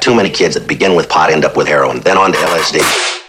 too many kids that begin with pot end up with heroin, then on to LSD.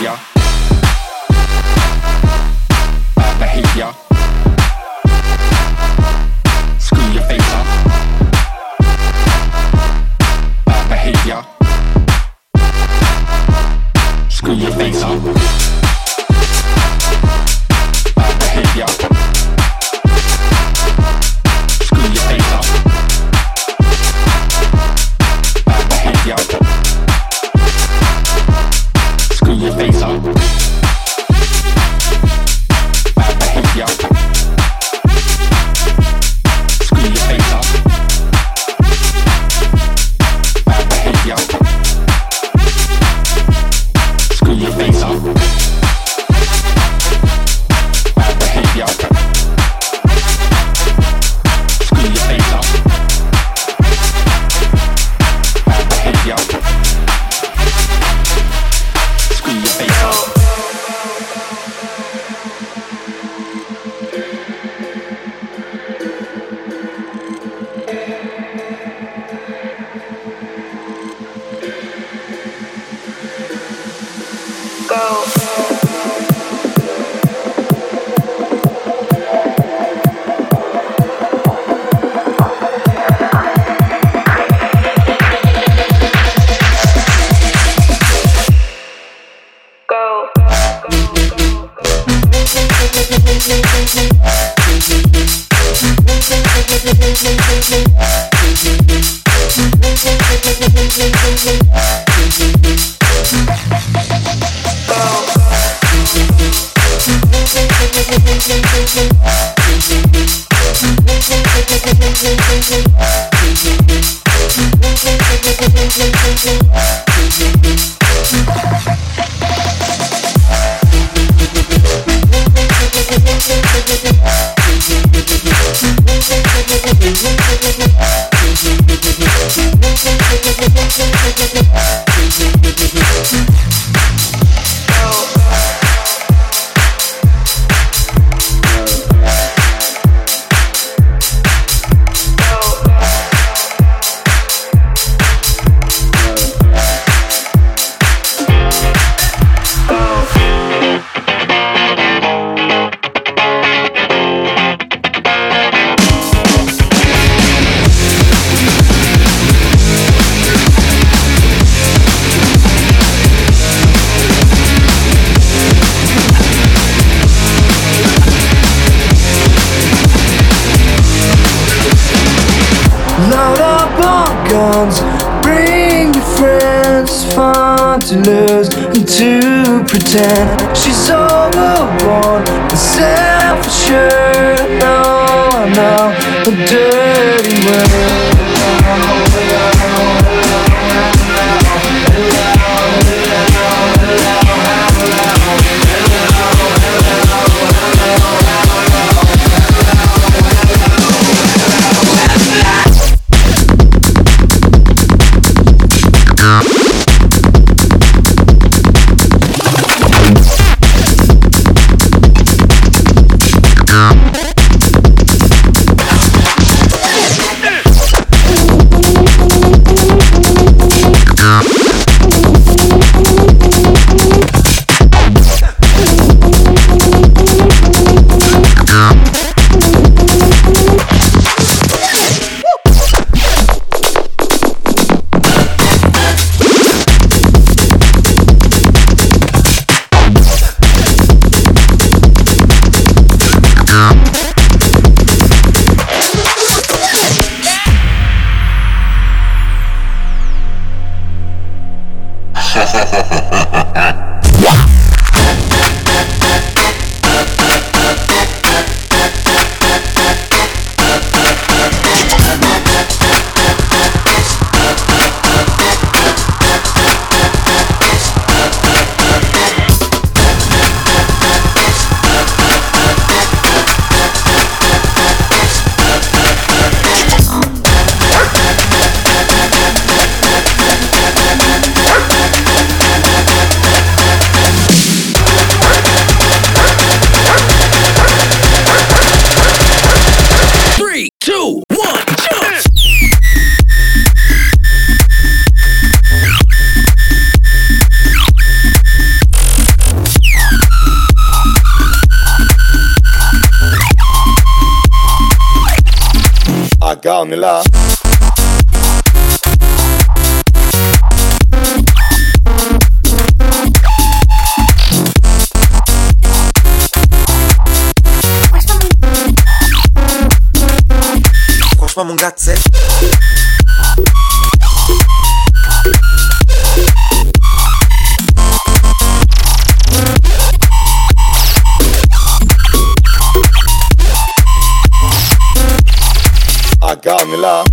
yeah. Fun to lose and to pretend she's overborn and self-assured. No, I know a dirty ha ha ha Franchement, mon gars, c'est. love.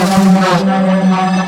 Camila. Ladies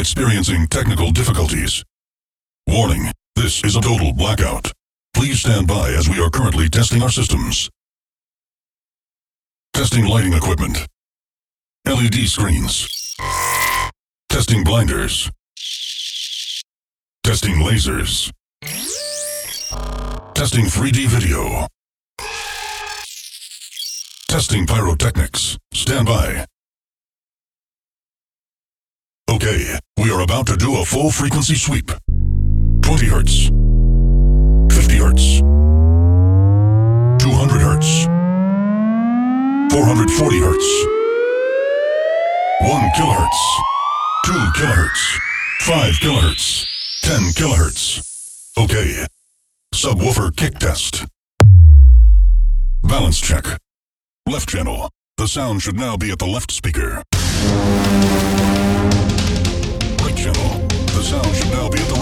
are experiencing technical difficulties. Warning, this is a total blackout. Please stand by as we are currently testing our systems. Testing lighting equipment. LED screens. Testing blinders. Testing lasers. Testing 3D video. Testing pyrotechnics. Stand by. Okay, we are about to do a full frequency sweep. 20 hertz. 50 hertz. 200 hertz. 440 hertz. 1 kilohertz. 2 kilohertz. 5 kilohertz. 10 kilohertz. Okay. Subwoofer kick test. Balance check. Left channel. The sound should now be at the left speaker. Sound should now be at the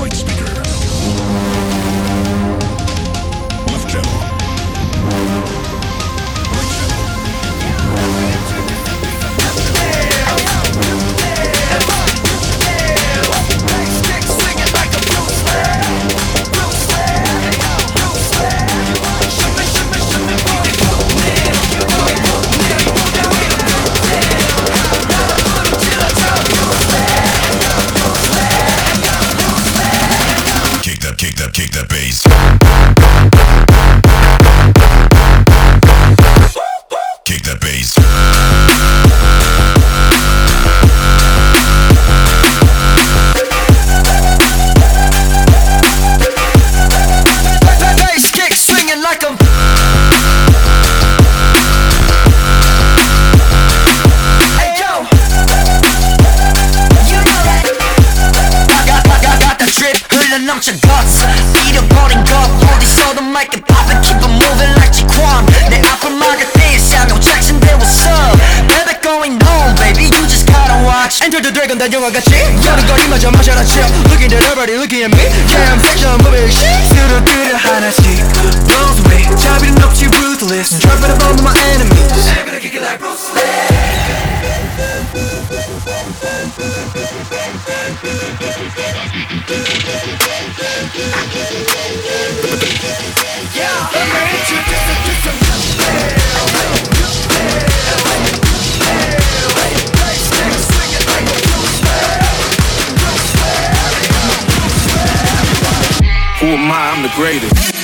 moving like Jaquan 내 아픔마가 띠에 샤명 잭슨데 what's up Baby going home baby you just gotta watch. Enter the dragon 단 영화같이 여름거리마저 마셔라 chill Looking at everybody looking at me. Yeah I'm fiction movie. shit 뚜루뚜루 하나씩 blows me. 자비는 없지 ruthless. Try but I'm my enemies. I'm gonna kick it like Bruce Lee who am I? I'm the greatest.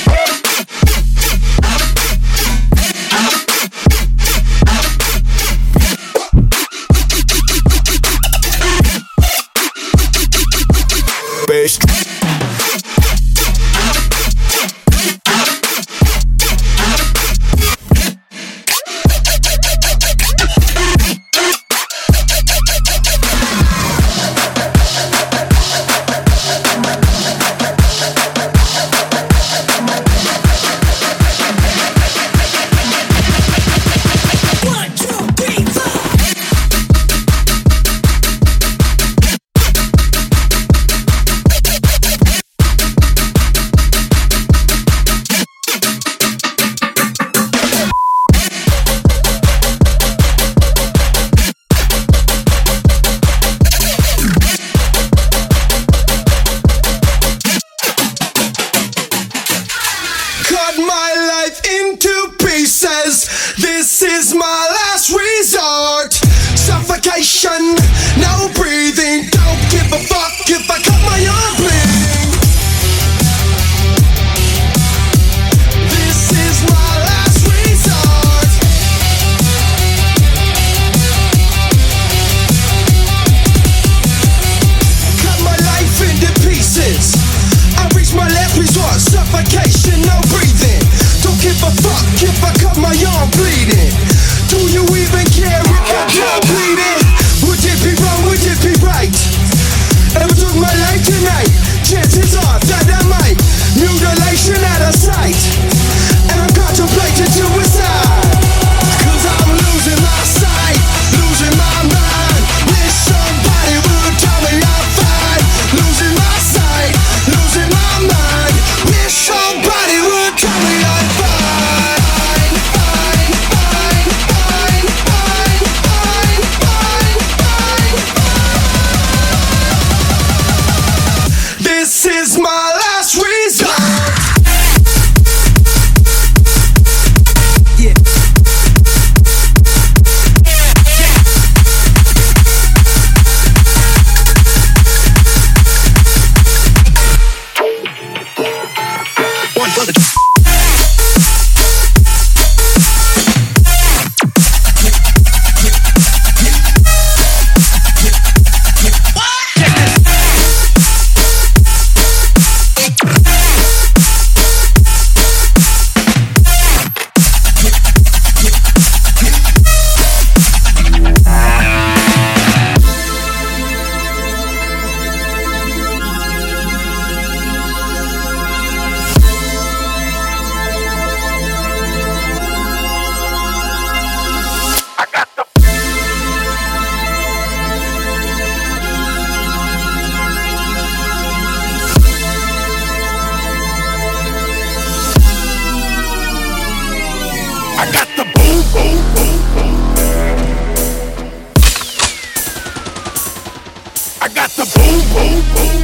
I got the boom, boom, boom.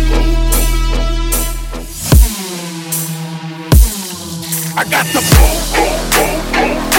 I got the boom, boom, boom, boom,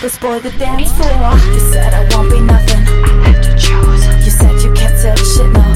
This boy, the dance floor. You said I won't be nothing. You said you can't tell shit, no.